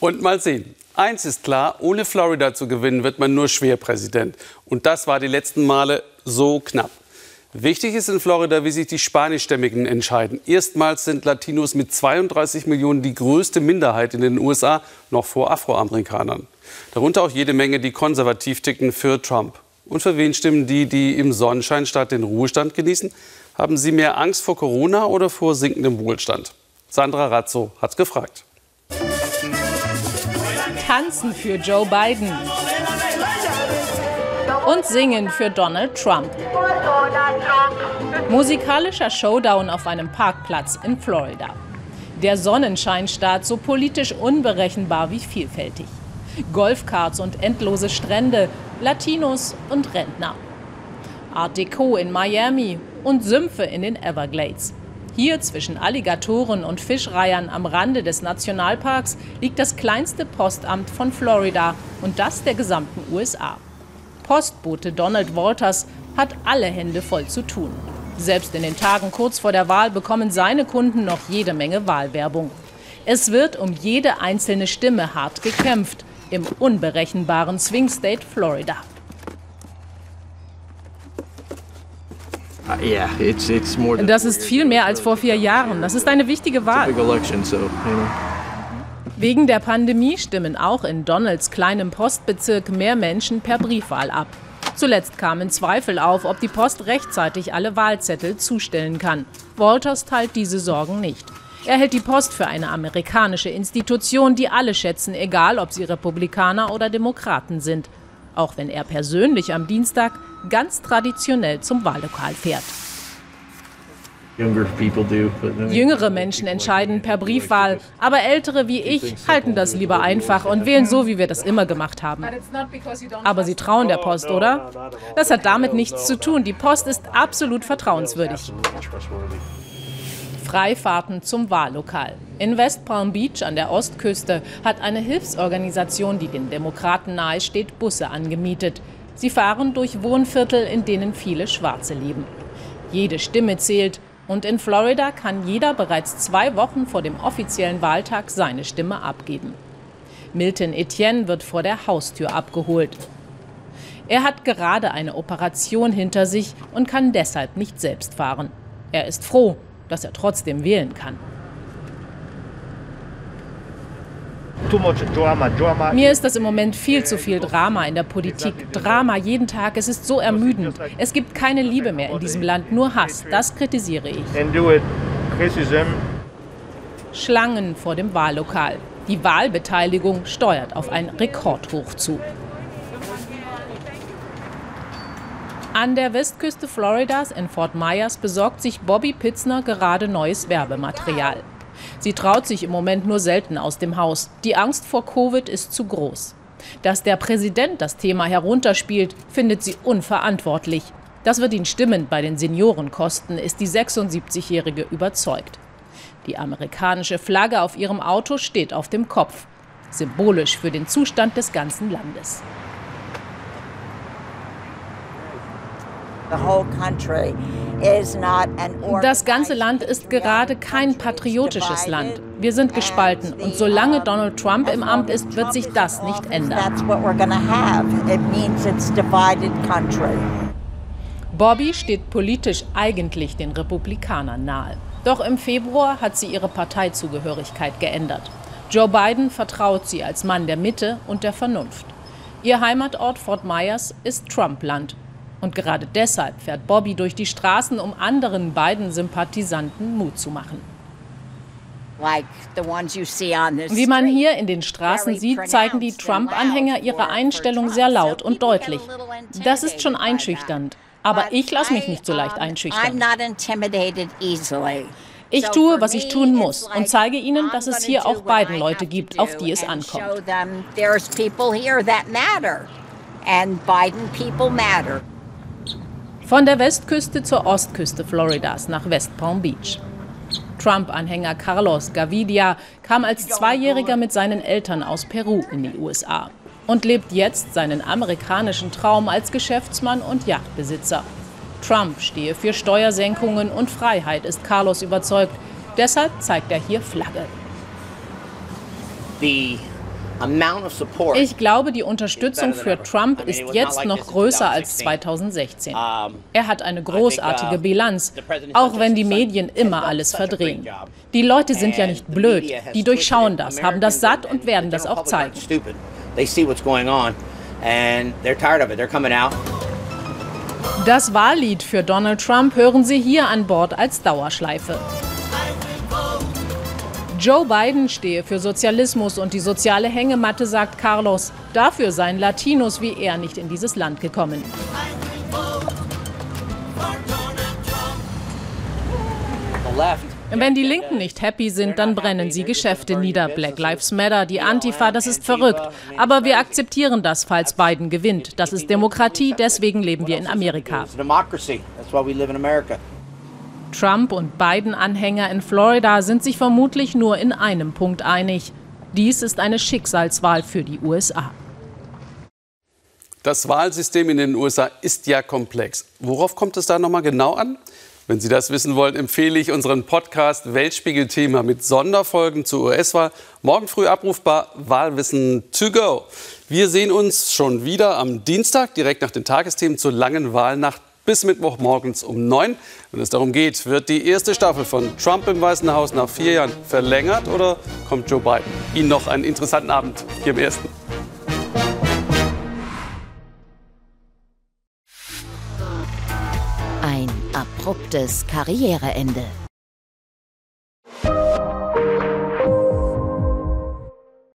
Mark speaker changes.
Speaker 1: Und mal sehen. Eins ist klar, ohne Florida zu gewinnen, wird man nur schwer Präsident. Und das war die letzten Male so knapp. Wichtig ist in Florida, wie sich die Spanischstämmigen entscheiden. Erstmals sind Latinos mit 32 Millionen die größte Minderheit in den USA, noch vor Afroamerikanern. Darunter auch jede Menge, die konservativ ticken für Trump. Und für wen stimmen die, die im Sonnenschein statt den Ruhestand genießen? Haben sie mehr Angst vor Corona oder vor sinkendem Wohlstand? Sandra Razzo hat gefragt.
Speaker 2: Tanzen für Joe Biden und singen für Donald Trump. Musikalischer Showdown auf einem Parkplatz in Florida. Der Sonnenscheinstaat so politisch unberechenbar wie vielfältig. Golfkarts und endlose Strände, Latinos und Rentner. Art Deco in Miami und Sümpfe in den Everglades. Hier zwischen Alligatoren und Fischreihern am Rande des Nationalparks liegt das kleinste Postamt von Florida und das der gesamten USA. Postbote Donald Walters hat alle Hände voll zu tun. Selbst in den Tagen kurz vor der Wahl bekommen seine Kunden noch jede Menge Wahlwerbung. Es wird um jede einzelne Stimme hart gekämpft im unberechenbaren Swing State Florida.
Speaker 3: Das ist viel mehr als vor vier Jahren. Das ist eine wichtige Wahl.
Speaker 2: Wegen der Pandemie stimmen auch in Donalds kleinem Postbezirk mehr Menschen per Briefwahl ab. Zuletzt kamen Zweifel auf, ob die Post rechtzeitig alle Wahlzettel zustellen kann. Walters teilt diese Sorgen nicht. Er hält die Post für eine amerikanische Institution, die alle schätzen, egal ob sie Republikaner oder Demokraten sind. Auch wenn er persönlich am Dienstag ganz traditionell zum Wahllokal fährt. Jüngere Menschen entscheiden per Briefwahl, aber ältere wie ich halten das lieber einfach und wählen so, wie wir das immer gemacht haben. Aber sie trauen der Post, oder? Das hat damit nichts zu tun. Die Post ist absolut vertrauenswürdig. Freifahrten zum Wahllokal. In West Palm Beach an der Ostküste hat eine Hilfsorganisation, die den Demokraten nahesteht, Busse angemietet. Sie fahren durch Wohnviertel, in denen viele Schwarze leben. Jede Stimme zählt und in Florida kann jeder bereits zwei Wochen vor dem offiziellen Wahltag seine Stimme abgeben. Milton Etienne wird vor der Haustür abgeholt. Er hat gerade eine Operation hinter sich und kann deshalb nicht selbst fahren. Er ist froh, dass er trotzdem wählen kann.
Speaker 3: Mir ist das im Moment viel zu viel Drama in der Politik. Drama jeden Tag, es ist so ermüdend. Es gibt keine Liebe mehr in diesem Land, nur Hass. Das kritisiere ich.
Speaker 2: Schlangen vor dem Wahllokal. Die Wahlbeteiligung steuert auf ein Rekordhoch zu. An der Westküste Floridas in Fort Myers besorgt sich Bobby Pitzner gerade neues Werbematerial. Sie traut sich im Moment nur selten aus dem Haus. Die Angst vor Covid ist zu groß. Dass der Präsident das Thema herunterspielt, findet sie unverantwortlich. Das wird ihn Stimmen bei den Senioren kosten, ist die 76-Jährige überzeugt. Die amerikanische Flagge auf ihrem Auto steht auf dem Kopf, symbolisch für den Zustand des ganzen Landes.
Speaker 3: Das ganze Land ist gerade kein patriotisches Land. Wir sind gespalten und solange Donald Trump im Amt ist, wird sich das nicht ändern.
Speaker 2: Bobby steht politisch eigentlich den Republikanern nahe. Doch im Februar hat sie ihre Parteizugehörigkeit geändert. Joe Biden vertraut sie als Mann der Mitte und der Vernunft. Ihr Heimatort Fort Myers ist Trump-Land und gerade deshalb fährt Bobby durch die Straßen, um anderen beiden Sympathisanten Mut zu machen. Wie man hier in den Straßen sieht, zeigen die Trump-Anhänger ihre Einstellung sehr laut und deutlich. Das ist schon einschüchternd. Aber ich lasse mich nicht so leicht einschüchtern. Ich tue, was ich tun muss und zeige ihnen, dass es hier auch beiden Leute gibt, auf die es ankommt. And Biden people matter. Von der Westküste zur Ostküste Floridas nach West Palm Beach. Trump-Anhänger Carlos Gavidia kam als Zweijähriger mit seinen Eltern aus Peru in die USA und lebt jetzt seinen amerikanischen Traum als Geschäftsmann und Yachtbesitzer. Trump stehe für Steuersenkungen und Freiheit, ist Carlos überzeugt. Deshalb zeigt er hier Flagge. Ich glaube, die Unterstützung für Trump ist jetzt noch größer als 2016. Er hat eine großartige uh, Bilanz, auch wenn die Medien immer alles verdrehen. Die Leute sind ja nicht blöd, die durchschauen das, haben das satt und werden das auch zeigen. Das Wahllied für Donald Trump hören Sie hier an Bord als Dauerschleife. Joe Biden stehe für Sozialismus und die soziale Hängematte, sagt Carlos. Dafür seien Latinos wie er nicht in dieses Land gekommen. Wenn die Linken nicht happy sind, dann brennen sie Geschäfte nieder. Black Lives Matter, die Antifa, das ist verrückt. Aber wir akzeptieren das, falls Biden gewinnt. Das ist Demokratie, deswegen leben wir in Amerika. Trump und Biden-Anhänger in Florida sind sich vermutlich nur in einem Punkt einig. Dies ist eine Schicksalswahl für die USA.
Speaker 1: Das Wahlsystem in den USA ist ja komplex. Worauf kommt es da nochmal genau an? Wenn Sie das wissen wollen, empfehle ich unseren Podcast Weltspiegel-Thema mit Sonderfolgen zur US-Wahl. Morgen früh abrufbar Wahlwissen to go. Wir sehen uns schon wieder am Dienstag, direkt nach den Tagesthemen zur langen Wahlnacht bis Mittwochmorgens um neun. Wenn es darum geht, wird die erste Staffel von Trump im Weißen Haus nach vier Jahren verlängert oder kommt Joe Biden? Ihnen noch einen interessanten Abend hier im Ersten.
Speaker 4: abruptes Karriereende.